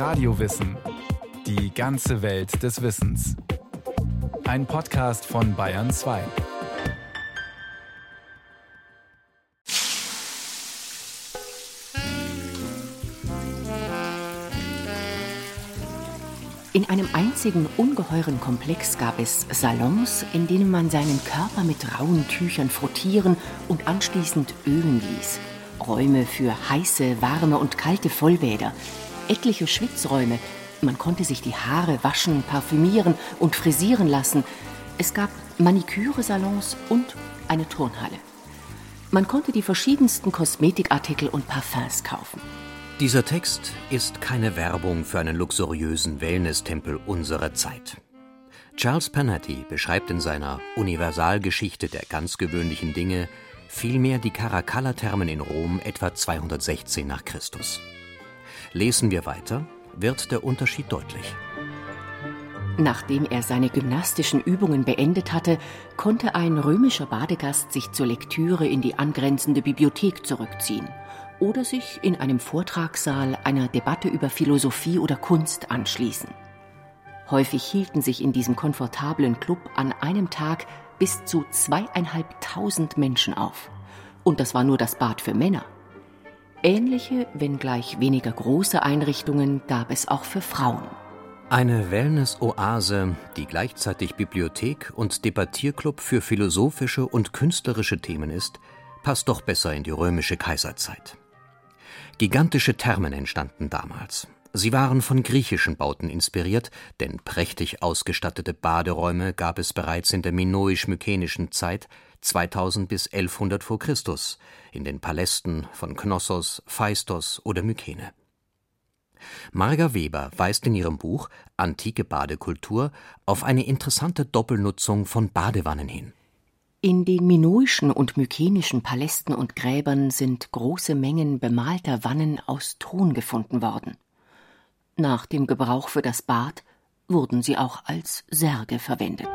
Radiowissen. Die ganze Welt des Wissens. Ein Podcast von Bayern 2. In einem einzigen ungeheuren Komplex gab es Salons, in denen man seinen Körper mit rauen Tüchern frottieren und anschließend ölen ließ. Räume für heiße, warme und kalte Vollbäder, etliche Schwitzräume. Man konnte sich die Haare waschen, parfümieren und frisieren lassen. Es gab Maniküre-Salons und eine Turnhalle. Man konnte die verschiedensten Kosmetikartikel und Parfums kaufen. Dieser Text ist keine Werbung für einen luxuriösen Wellness-Tempel unserer Zeit. Charles Panetti beschreibt in seiner Universalgeschichte der ganz gewöhnlichen Dinge vielmehr die Caracalla-Thermen in Rom etwa 216 nach Christus. Lesen wir weiter, wird der Unterschied deutlich. Nachdem er seine gymnastischen Übungen beendet hatte, konnte ein römischer Badegast sich zur Lektüre in die angrenzende Bibliothek zurückziehen oder sich in einem Vortragssaal einer Debatte über Philosophie oder Kunst anschließen. Häufig hielten sich in diesem komfortablen Club an einem Tag bis zu zweieinhalbtausend Menschen auf. Und das war nur das Bad für Männer. Ähnliche, wenngleich weniger große Einrichtungen gab es auch für Frauen. Eine Wellness-Oase, die gleichzeitig Bibliothek und Debattierclub für philosophische und künstlerische Themen ist, passt doch besser in die römische Kaiserzeit. Gigantische Thermen entstanden damals. Sie waren von griechischen Bauten inspiriert, denn prächtig ausgestattete Baderäume gab es bereits in der minoisch-mykenischen Zeit 2000 bis 1100 vor Christus in den Palästen von Knossos, Phaistos oder Mykene. Marga Weber weist in ihrem Buch Antike Badekultur auf eine interessante Doppelnutzung von Badewannen hin. In den minoischen und mykenischen Palästen und Gräbern sind große Mengen bemalter Wannen aus Ton gefunden worden. Nach dem Gebrauch für das Bad wurden sie auch als Särge verwendet.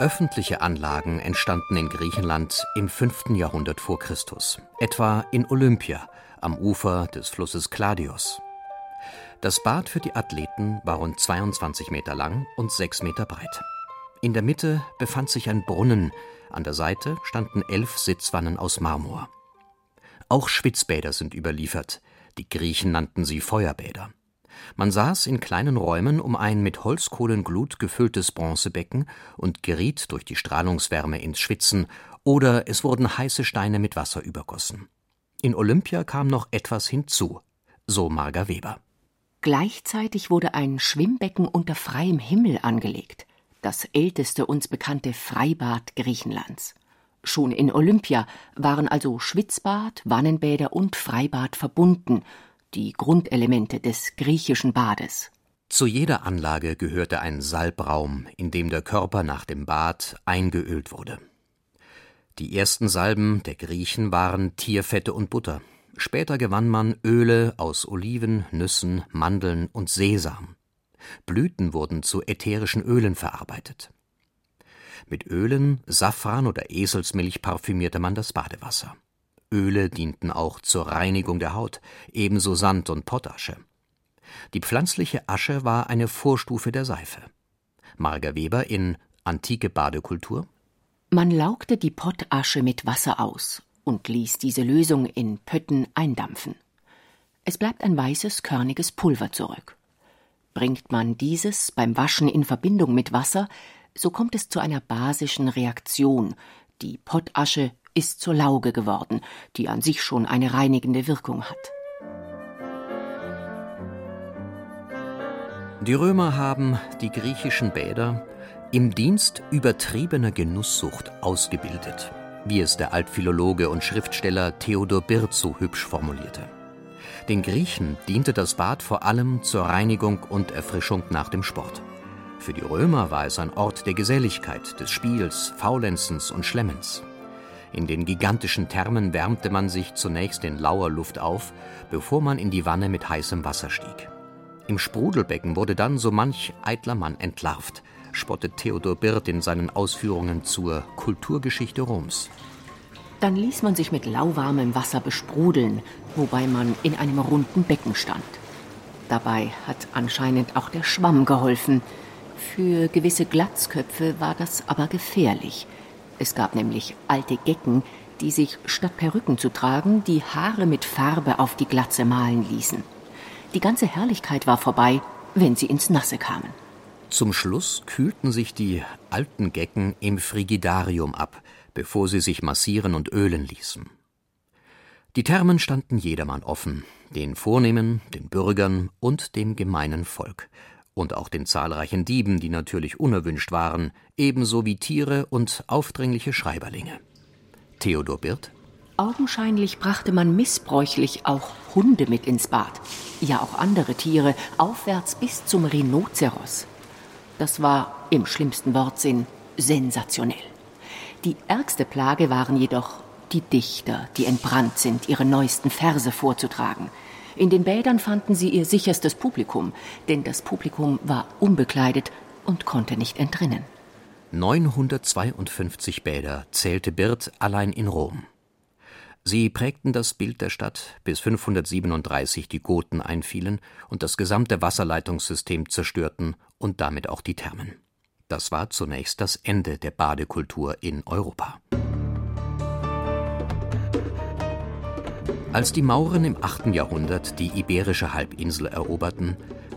Öffentliche Anlagen entstanden in Griechenland im 5. Jahrhundert vor Christus, etwa in Olympia am Ufer des Flusses Kladios. Das Bad für die Athleten war rund 22 Meter lang und 6 Meter breit. In der Mitte befand sich ein Brunnen, an der Seite standen elf Sitzwannen aus Marmor. Auch Schwitzbäder sind überliefert, die Griechen nannten sie Feuerbäder. Man saß in kleinen Räumen um ein mit Holzkohlenglut gefülltes Bronzebecken und geriet durch die Strahlungswärme ins Schwitzen, oder es wurden heiße Steine mit Wasser übergossen. In Olympia kam noch etwas hinzu, so Marga Weber. Gleichzeitig wurde ein Schwimmbecken unter freiem Himmel angelegt, das älteste uns bekannte Freibad Griechenlands. Schon in Olympia waren also Schwitzbad, Wannenbäder und Freibad verbunden, die Grundelemente des griechischen Bades. Zu jeder Anlage gehörte ein Salbraum, in dem der Körper nach dem Bad eingeölt wurde. Die ersten Salben der Griechen waren Tierfette und Butter. Später gewann man Öle aus Oliven, Nüssen, Mandeln und Sesam. Blüten wurden zu ätherischen Ölen verarbeitet. Mit Ölen, Safran oder Eselsmilch parfümierte man das Badewasser. Öle dienten auch zur Reinigung der Haut, ebenso Sand und Pottasche. Die pflanzliche Asche war eine Vorstufe der Seife. Marga Weber in Antike Badekultur Man laugte die Pottasche mit Wasser aus und ließ diese Lösung in Pötten eindampfen. Es bleibt ein weißes, körniges Pulver zurück. Bringt man dieses beim Waschen in Verbindung mit Wasser, so kommt es zu einer basischen Reaktion. Die Pottasche ist zur Lauge geworden, die an sich schon eine reinigende Wirkung hat. Die Römer haben die griechischen Bäder im Dienst übertriebener Genusssucht ausgebildet wie es der Altphilologe und Schriftsteller Theodor Birth so hübsch formulierte. Den Griechen diente das Bad vor allem zur Reinigung und Erfrischung nach dem Sport. Für die Römer war es ein Ort der Geselligkeit, des Spiels, Faulenzens und Schlemmens. In den gigantischen Thermen wärmte man sich zunächst in lauer Luft auf, bevor man in die Wanne mit heißem Wasser stieg. Im Sprudelbecken wurde dann so manch eitler Mann entlarvt, spottet Theodor Birth in seinen Ausführungen zur Kulturgeschichte Roms. Dann ließ man sich mit lauwarmem Wasser besprudeln, wobei man in einem runden Becken stand. Dabei hat anscheinend auch der Schwamm geholfen. Für gewisse Glatzköpfe war das aber gefährlich. Es gab nämlich alte Gecken, die sich statt Perücken zu tragen die Haare mit Farbe auf die Glatze malen ließen. Die ganze Herrlichkeit war vorbei, wenn sie ins Nasse kamen. Zum Schluss kühlten sich die alten Gecken im Frigidarium ab, bevor sie sich massieren und ölen ließen. Die Thermen standen jedermann offen, den Vornehmen, den Bürgern und dem gemeinen Volk, und auch den zahlreichen Dieben, die natürlich unerwünscht waren, ebenso wie Tiere und aufdringliche Schreiberlinge. Theodor Birth Augenscheinlich brachte man missbräuchlich auch Hunde mit ins Bad, ja auch andere Tiere, aufwärts bis zum Rhinoceros. Das war im schlimmsten Wortsinn sensationell. Die ärgste Plage waren jedoch die Dichter, die entbrannt sind, ihre neuesten Verse vorzutragen. In den Bädern fanden sie ihr sicherstes Publikum, denn das Publikum war unbekleidet und konnte nicht entrinnen. 952 Bäder zählte Birth allein in Rom. Sie prägten das Bild der Stadt, bis 537 die Goten einfielen und das gesamte Wasserleitungssystem zerstörten und damit auch die Thermen. Das war zunächst das Ende der Badekultur in Europa. Als die Mauren im 8. Jahrhundert die iberische Halbinsel eroberten,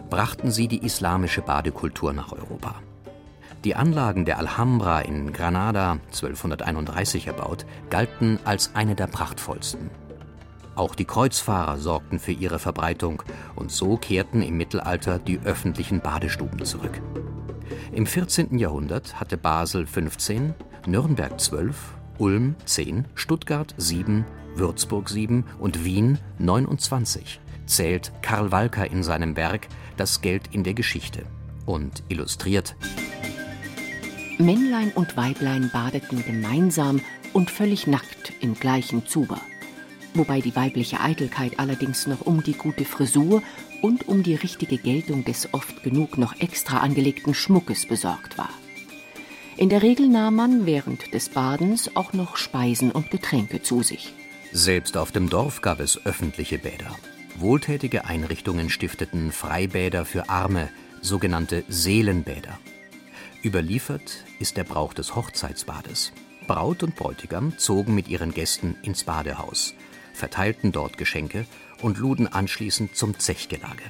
brachten sie die islamische Badekultur nach Europa. Die Anlagen der Alhambra in Granada, 1231 erbaut, galten als eine der prachtvollsten. Auch die Kreuzfahrer sorgten für ihre Verbreitung und so kehrten im Mittelalter die öffentlichen Badestuben zurück. Im 14. Jahrhundert hatte Basel 15, Nürnberg 12, Ulm 10, Stuttgart 7, Würzburg 7 und Wien 29, zählt Karl Walker in seinem Werk Das Geld in der Geschichte und illustriert Männlein und Weiblein badeten gemeinsam und völlig nackt im gleichen Zuber, wobei die weibliche Eitelkeit allerdings noch um die gute Frisur und um die richtige Geltung des oft genug noch extra angelegten Schmuckes besorgt war. In der Regel nahm man während des Badens auch noch Speisen und Getränke zu sich. Selbst auf dem Dorf gab es öffentliche Bäder. Wohltätige Einrichtungen stifteten Freibäder für Arme, sogenannte Seelenbäder. Überliefert ist der Brauch des Hochzeitsbades. Braut und Bräutigam zogen mit ihren Gästen ins Badehaus, verteilten dort Geschenke und luden anschließend zum Zechgelage.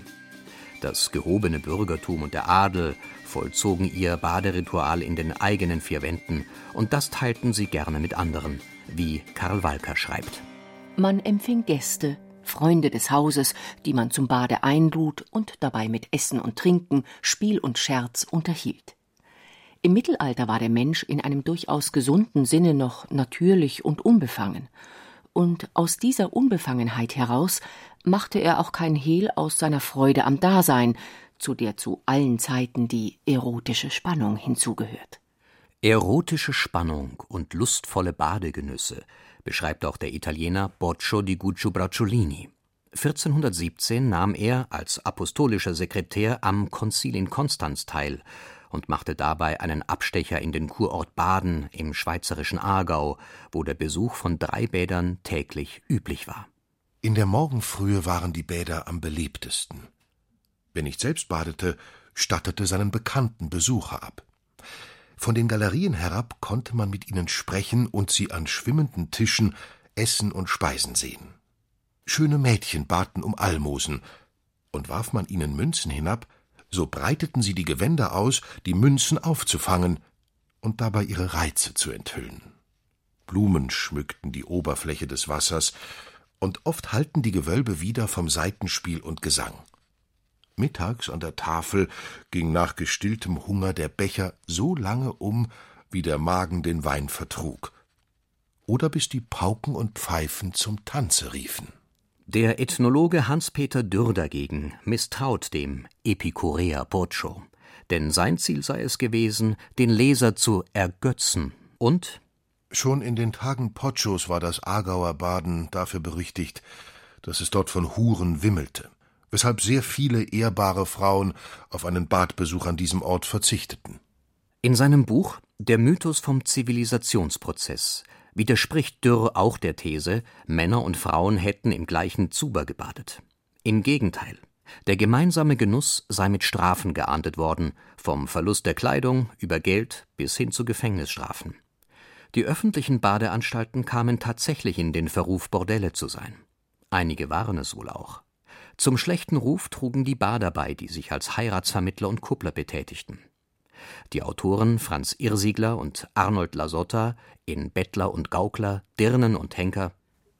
Das gehobene Bürgertum und der Adel vollzogen ihr Baderitual in den eigenen vier Wänden, und das teilten sie gerne mit anderen, wie Karl Walker schreibt. Man empfing Gäste, Freunde des Hauses, die man zum Bade einlud und dabei mit Essen und Trinken, Spiel und Scherz unterhielt. Im Mittelalter war der Mensch in einem durchaus gesunden Sinne noch natürlich und unbefangen. Und aus dieser Unbefangenheit heraus machte er auch kein Hehl aus seiner Freude am Dasein, zu der zu allen Zeiten die erotische Spannung hinzugehört. Erotische Spannung und lustvolle Badegenüsse beschreibt auch der Italiener Boccio di Guccio Bracciolini. 1417 nahm er als apostolischer Sekretär am Konzil in Konstanz teil und machte dabei einen Abstecher in den Kurort Baden im schweizerischen Aargau, wo der Besuch von drei Bädern täglich üblich war. In der Morgenfrühe waren die Bäder am beliebtesten. Wer nicht selbst badete, stattete seinen Bekannten Besucher ab. Von den Galerien herab konnte man mit ihnen sprechen und sie an schwimmenden Tischen essen und speisen sehen. Schöne Mädchen baten um Almosen, und warf man ihnen Münzen hinab, so breiteten sie die Gewänder aus, die Münzen aufzufangen und dabei ihre Reize zu enthüllen. Blumen schmückten die Oberfläche des Wassers, und oft hallten die Gewölbe wieder vom Saitenspiel und Gesang. Mittags an der Tafel ging nach gestilltem Hunger der Becher so lange um, wie der Magen den Wein vertrug, oder bis die Pauken und Pfeifen zum Tanze riefen. Der Ethnologe Hans-Peter Dürr dagegen misstraut dem Epikureer Boccio, denn sein Ziel sei es gewesen, den Leser zu ergötzen. Und? Schon in den Tagen Poccios war das Aargauer Baden dafür berüchtigt, dass es dort von Huren wimmelte, weshalb sehr viele ehrbare Frauen auf einen Badbesuch an diesem Ort verzichteten. In seinem Buch Der Mythos vom Zivilisationsprozess widerspricht Dürr auch der These, Männer und Frauen hätten im gleichen Zuber gebadet. Im Gegenteil, der gemeinsame Genuss sei mit Strafen geahndet worden, vom Verlust der Kleidung über Geld bis hin zu Gefängnisstrafen. Die öffentlichen Badeanstalten kamen tatsächlich in den Verruf, Bordelle zu sein. Einige waren es wohl auch. Zum schlechten Ruf trugen die Bader bei, die sich als Heiratsvermittler und Kuppler betätigten. Die Autoren Franz Irrsiegler und Arnold Lasotta in Bettler und Gaukler, Dirnen und Henker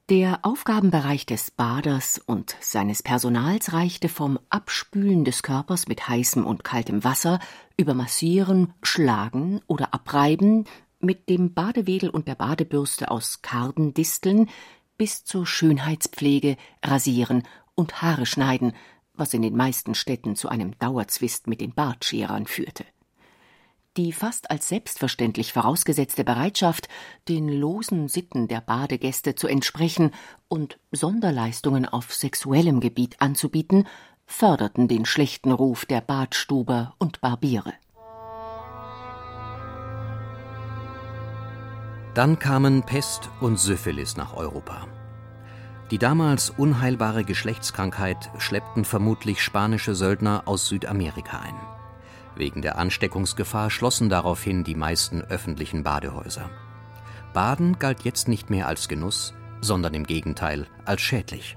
der Aufgabenbereich des Baders und seines Personals reichte vom Abspülen des Körpers mit heißem und kaltem Wasser über Massieren, Schlagen oder Abreiben mit dem Badewedel und der Badebürste aus Kardendisteln bis zur Schönheitspflege, Rasieren und Haare schneiden, was in den meisten Städten zu einem Dauerzwist mit den Bartscherern führte die fast als selbstverständlich vorausgesetzte Bereitschaft, den losen Sitten der Badegäste zu entsprechen und Sonderleistungen auf sexuellem Gebiet anzubieten, förderten den schlechten Ruf der Badstuber und Barbiere. Dann kamen Pest und Syphilis nach Europa. Die damals unheilbare Geschlechtskrankheit schleppten vermutlich spanische Söldner aus Südamerika ein. Wegen der Ansteckungsgefahr schlossen daraufhin die meisten öffentlichen Badehäuser. Baden galt jetzt nicht mehr als Genuss, sondern im Gegenteil als schädlich.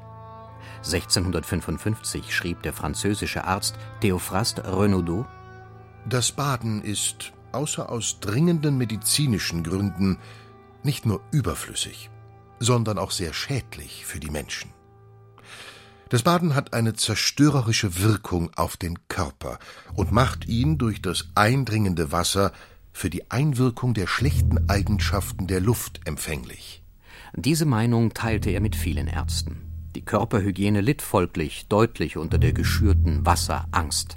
1655 schrieb der französische Arzt Theophraste Renaudot: Das Baden ist, außer aus dringenden medizinischen Gründen, nicht nur überflüssig, sondern auch sehr schädlich für die Menschen. Das Baden hat eine zerstörerische Wirkung auf den Körper und macht ihn durch das eindringende Wasser für die Einwirkung der schlechten Eigenschaften der Luft empfänglich. Diese Meinung teilte er mit vielen Ärzten. Die Körperhygiene litt folglich deutlich unter der geschürten Wasserangst.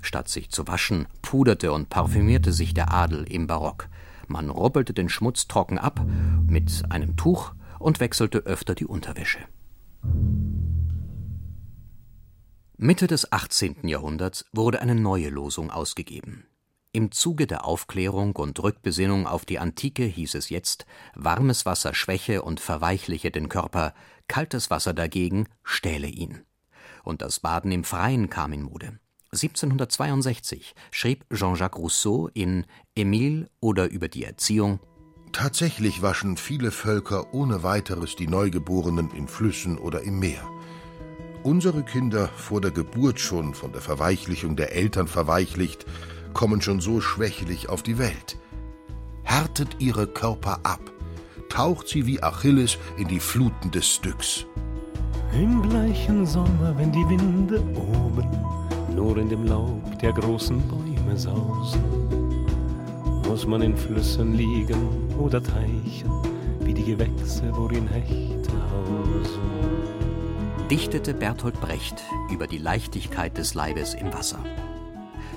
Statt sich zu waschen, puderte und parfümierte sich der Adel im Barock. Man robbelte den Schmutz trocken ab mit einem Tuch und wechselte öfter die Unterwäsche. Mitte des 18. Jahrhunderts wurde eine neue Losung ausgegeben. Im Zuge der Aufklärung und Rückbesinnung auf die Antike hieß es jetzt, warmes Wasser schwäche und verweichliche den Körper, kaltes Wasser dagegen stähle ihn. Und das Baden im Freien kam in Mode. 1762 schrieb Jean-Jacques Rousseau in Emile oder über die Erziehung Tatsächlich waschen viele Völker ohne weiteres die Neugeborenen in Flüssen oder im Meer. Unsere Kinder, vor der Geburt schon von der Verweichlichung der Eltern verweichlicht, kommen schon so schwächlich auf die Welt. Härtet ihre Körper ab, taucht sie wie Achilles in die Fluten des Styx. Im bleichen Sommer, wenn die Winde oben nur in dem Laub der großen Bäume sausen, muss man in Flüssen liegen oder Teichen, wie die Gewächse, worin Hechte hausen dichtete Bertolt Brecht über die Leichtigkeit des Leibes im Wasser.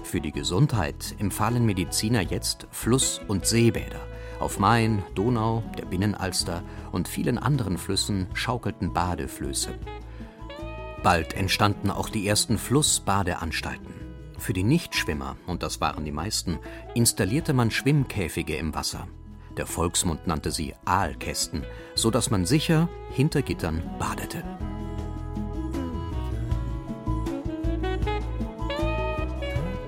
Für die Gesundheit empfahlen Mediziner jetzt Fluss- und Seebäder. Auf Main, Donau, der Binnenalster und vielen anderen Flüssen schaukelten Badeflöße. Bald entstanden auch die ersten Flussbadeanstalten. Für die Nichtschwimmer, und das waren die meisten, installierte man Schwimmkäfige im Wasser. Der Volksmund nannte sie Aalkästen, so dass man sicher hinter Gittern badete.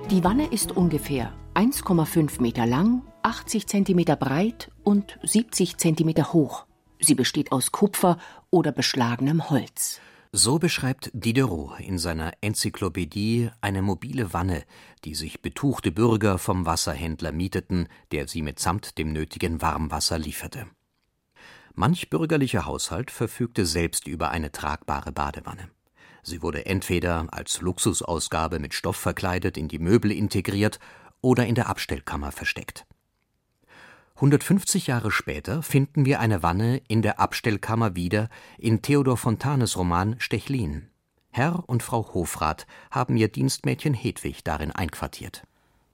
Die Wanne ist ungefähr 1,5 Meter lang, 80 Zentimeter breit und 70 Zentimeter hoch. Sie besteht aus Kupfer oder beschlagenem Holz. So beschreibt Diderot in seiner Enzyklopädie eine mobile Wanne, die sich betuchte Bürger vom Wasserhändler mieteten, der sie mitsamt dem nötigen Warmwasser lieferte. Manch bürgerlicher Haushalt verfügte selbst über eine tragbare Badewanne. Sie wurde entweder als Luxusausgabe mit Stoff verkleidet in die Möbel integriert oder in der Abstellkammer versteckt. 150 Jahre später finden wir eine Wanne in der Abstellkammer wieder in Theodor Fontanes Roman Stechlin. Herr und Frau Hofrat haben ihr Dienstmädchen Hedwig darin einquartiert.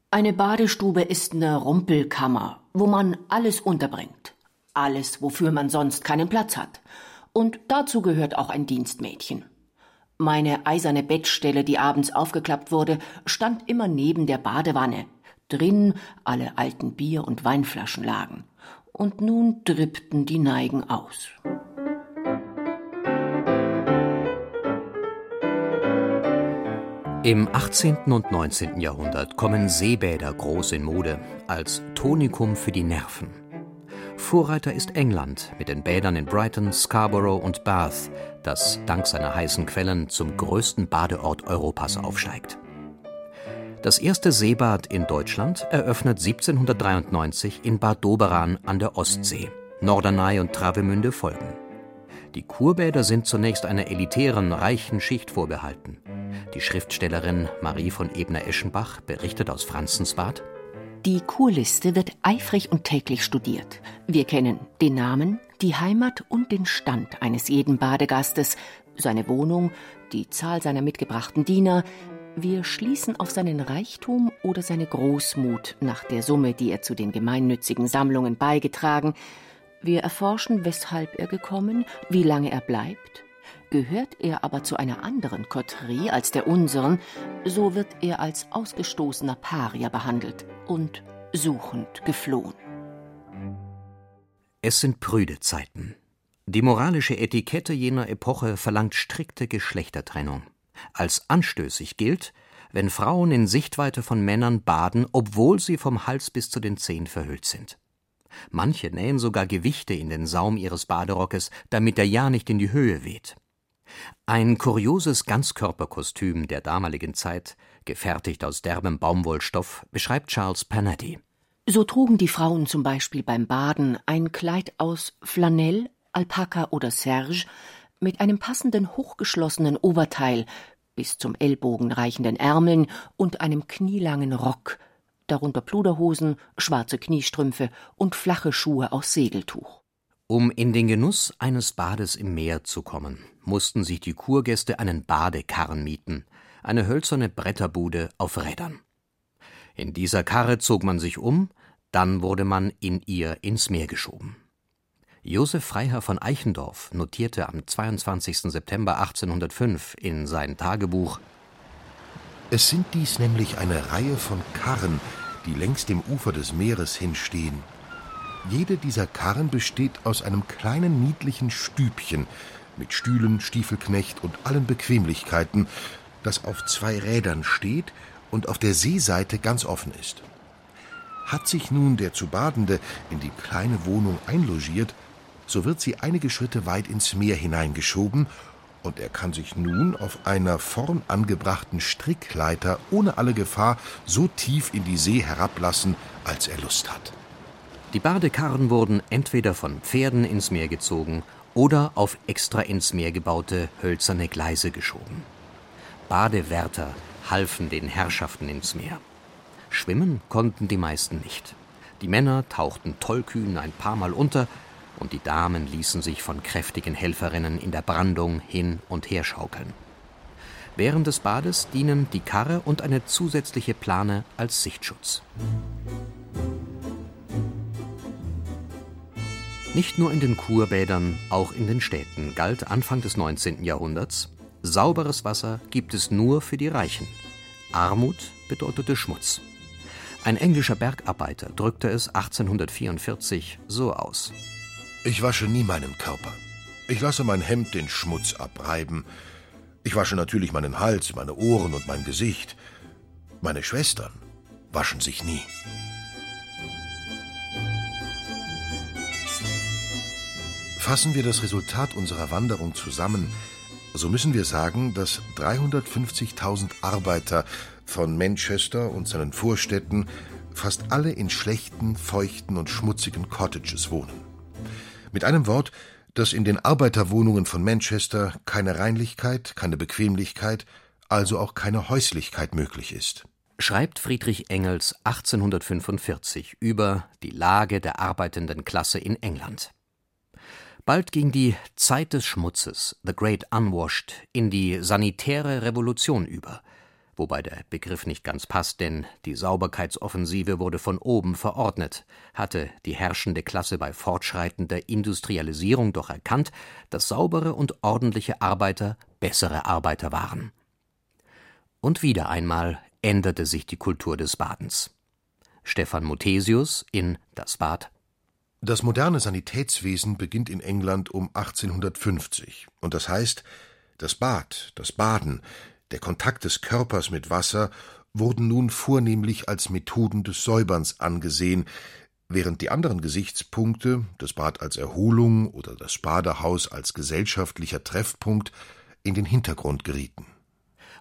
Eine Badestube ist eine Rumpelkammer, wo man alles unterbringt. Alles, wofür man sonst keinen Platz hat. Und dazu gehört auch ein Dienstmädchen. Meine eiserne Bettstelle, die abends aufgeklappt wurde, stand immer neben der Badewanne. Drin alle alten Bier- und Weinflaschen lagen. und nun drippten die Neigen aus. Im 18. und 19. Jahrhundert kommen Seebäder groß in Mode als Tonikum für die Nerven. Vorreiter ist England mit den Bädern in Brighton, Scarborough und Bath, das dank seiner heißen Quellen zum größten Badeort Europas aufsteigt. Das erste Seebad in Deutschland eröffnet 1793 in Bad Doberan an der Ostsee. Norderney und Travemünde folgen. Die Kurbäder sind zunächst einer elitären, reichen Schicht vorbehalten. Die Schriftstellerin Marie von Ebner-Eschenbach berichtet aus Franzensbad. Die Kurliste wird eifrig und täglich studiert. Wir kennen den Namen, die Heimat und den Stand eines jeden Badegastes, seine Wohnung, die Zahl seiner mitgebrachten Diener. Wir schließen auf seinen Reichtum oder seine Großmut nach der Summe, die er zu den gemeinnützigen Sammlungen beigetragen. Wir erforschen, weshalb er gekommen, wie lange er bleibt, Gehört er aber zu einer anderen Koterie als der unseren, so wird er als ausgestoßener Parier behandelt und suchend geflohen. Es sind prüde Zeiten. Die moralische Etikette jener Epoche verlangt strikte Geschlechtertrennung. Als anstößig gilt, wenn Frauen in Sichtweite von Männern baden, obwohl sie vom Hals bis zu den Zehen verhüllt sind. Manche nähen sogar Gewichte in den Saum ihres Baderockes, damit er ja nicht in die Höhe weht. Ein kurioses Ganzkörperkostüm der damaligen Zeit, gefertigt aus derbem Baumwollstoff, beschreibt Charles Panetti. So trugen die Frauen zum Beispiel beim Baden ein Kleid aus Flanell, Alpaka oder Serge mit einem passenden hochgeschlossenen Oberteil, bis zum Ellbogen reichenden Ärmeln und einem knielangen Rock, darunter Pluderhosen, schwarze Kniestrümpfe und flache Schuhe aus Segeltuch. Um in den Genuss eines Bades im Meer zu kommen, mussten sich die Kurgäste einen Badekarren mieten, eine hölzerne Bretterbude auf Rädern. In dieser Karre zog man sich um, dann wurde man in ihr ins Meer geschoben. Josef Freiherr von Eichendorff notierte am 22. September 1805 in sein Tagebuch Es sind dies nämlich eine Reihe von Karren, die längs dem Ufer des Meeres hinstehen. Jede dieser Karren besteht aus einem kleinen niedlichen Stübchen, mit Stühlen, Stiefelknecht und allen Bequemlichkeiten, das auf zwei Rädern steht und auf der Seeseite ganz offen ist. Hat sich nun der zu Badende in die kleine Wohnung einlogiert, so wird sie einige Schritte weit ins Meer hineingeschoben und er kann sich nun auf einer vorn angebrachten Strickleiter ohne alle Gefahr so tief in die See herablassen, als er Lust hat. Die Badekarren wurden entweder von Pferden ins Meer gezogen oder auf extra ins Meer gebaute hölzerne Gleise geschoben. Badewärter halfen den Herrschaften ins Meer. Schwimmen konnten die meisten nicht. Die Männer tauchten tollkühn ein paar Mal unter, und die Damen ließen sich von kräftigen Helferinnen in der Brandung hin und her schaukeln. Während des Bades dienen die Karre und eine zusätzliche Plane als Sichtschutz. Nicht nur in den Kurbädern, auch in den Städten galt Anfang des 19. Jahrhunderts, sauberes Wasser gibt es nur für die Reichen. Armut bedeutete Schmutz. Ein englischer Bergarbeiter drückte es 1844 so aus. Ich wasche nie meinen Körper. Ich lasse mein Hemd den Schmutz abreiben. Ich wasche natürlich meinen Hals, meine Ohren und mein Gesicht. Meine Schwestern waschen sich nie. Fassen wir das Resultat unserer Wanderung zusammen, so müssen wir sagen, dass 350.000 Arbeiter von Manchester und seinen Vorstädten fast alle in schlechten, feuchten und schmutzigen Cottages wohnen. Mit einem Wort, dass in den Arbeiterwohnungen von Manchester keine Reinlichkeit, keine Bequemlichkeit, also auch keine Häuslichkeit möglich ist. Schreibt Friedrich Engels 1845 über die Lage der arbeitenden Klasse in England. Bald ging die Zeit des Schmutzes, The Great Unwashed, in die sanitäre Revolution über, wobei der Begriff nicht ganz passt, denn die Sauberkeitsoffensive wurde von oben verordnet, hatte die herrschende Klasse bei fortschreitender Industrialisierung doch erkannt, dass saubere und ordentliche Arbeiter bessere Arbeiter waren. Und wieder einmal änderte sich die Kultur des Badens. Stefan Muthesius in Das Bad Das moderne Sanitätswesen beginnt in England um 1850, und das heißt, das Bad, das Baden, der Kontakt des Körpers mit Wasser wurden nun vornehmlich als Methoden des Säuberns angesehen, während die anderen Gesichtspunkte, das Bad als Erholung oder das Badehaus als gesellschaftlicher Treffpunkt, in den Hintergrund gerieten.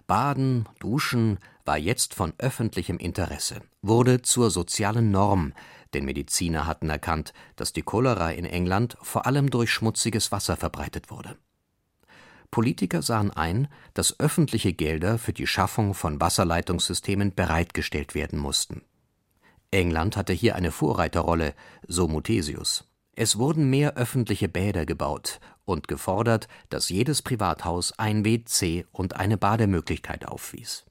Baden, Duschen war jetzt von öffentlichem Interesse, wurde zur sozialen Norm, denn Mediziner hatten erkannt, dass die Cholera in England vor allem durch schmutziges Wasser verbreitet wurde. Politiker sahen ein, dass öffentliche Gelder für die Schaffung von Wasserleitungssystemen bereitgestellt werden mussten. England hatte hier eine Vorreiterrolle, so Muthesius. Es wurden mehr öffentliche Bäder gebaut und gefordert, dass jedes Privathaus ein WC und eine Bademöglichkeit aufwies.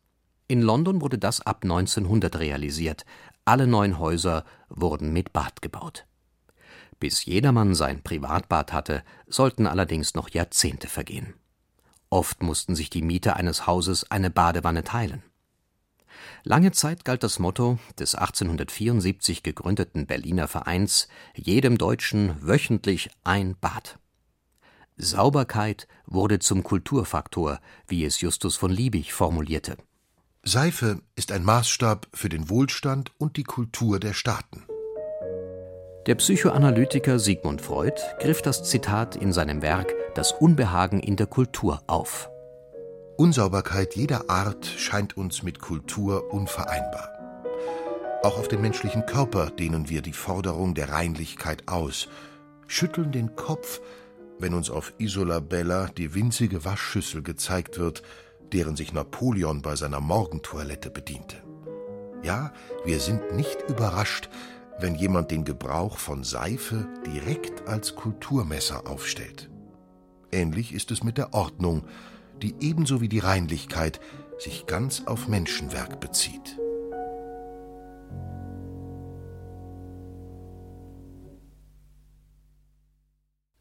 In London wurde das ab 1900 realisiert. Alle neuen Häuser wurden mit Bad gebaut. Bis jedermann sein Privatbad hatte, sollten allerdings noch Jahrzehnte vergehen. Oft mussten sich die Mieter eines Hauses eine Badewanne teilen. Lange Zeit galt das Motto des 1874 gegründeten Berliner Vereins Jedem Deutschen wöchentlich ein Bad. Sauberkeit wurde zum Kulturfaktor, wie es Justus von Liebig formulierte. Seife ist ein Maßstab für den Wohlstand und die Kultur der Staaten. Der Psychoanalytiker Sigmund Freud griff das Zitat in seinem Werk Das Unbehagen in der Kultur auf. Unsauberkeit jeder Art scheint uns mit Kultur unvereinbar. Auch auf den menschlichen Körper dehnen wir die Forderung der Reinlichkeit aus, schütteln den Kopf, wenn uns auf Isola Bella die winzige Waschschüssel gezeigt wird, deren sich Napoleon bei seiner Morgentoilette bediente. Ja, wir sind nicht überrascht, wenn jemand den Gebrauch von Seife direkt als Kulturmesser aufstellt. Ähnlich ist es mit der Ordnung, die ebenso wie die Reinlichkeit sich ganz auf Menschenwerk bezieht.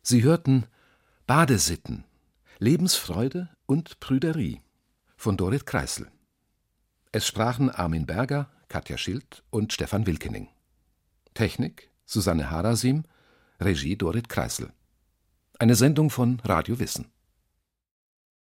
Sie hörten Badesitten, Lebensfreude und Prüderie von Dorit Kreisel. Es sprachen Armin Berger, Katja Schild und Stefan Wilkening. Technik Susanne Harasim, Regie Dorit Kreisel. Eine Sendung von Radio Wissen.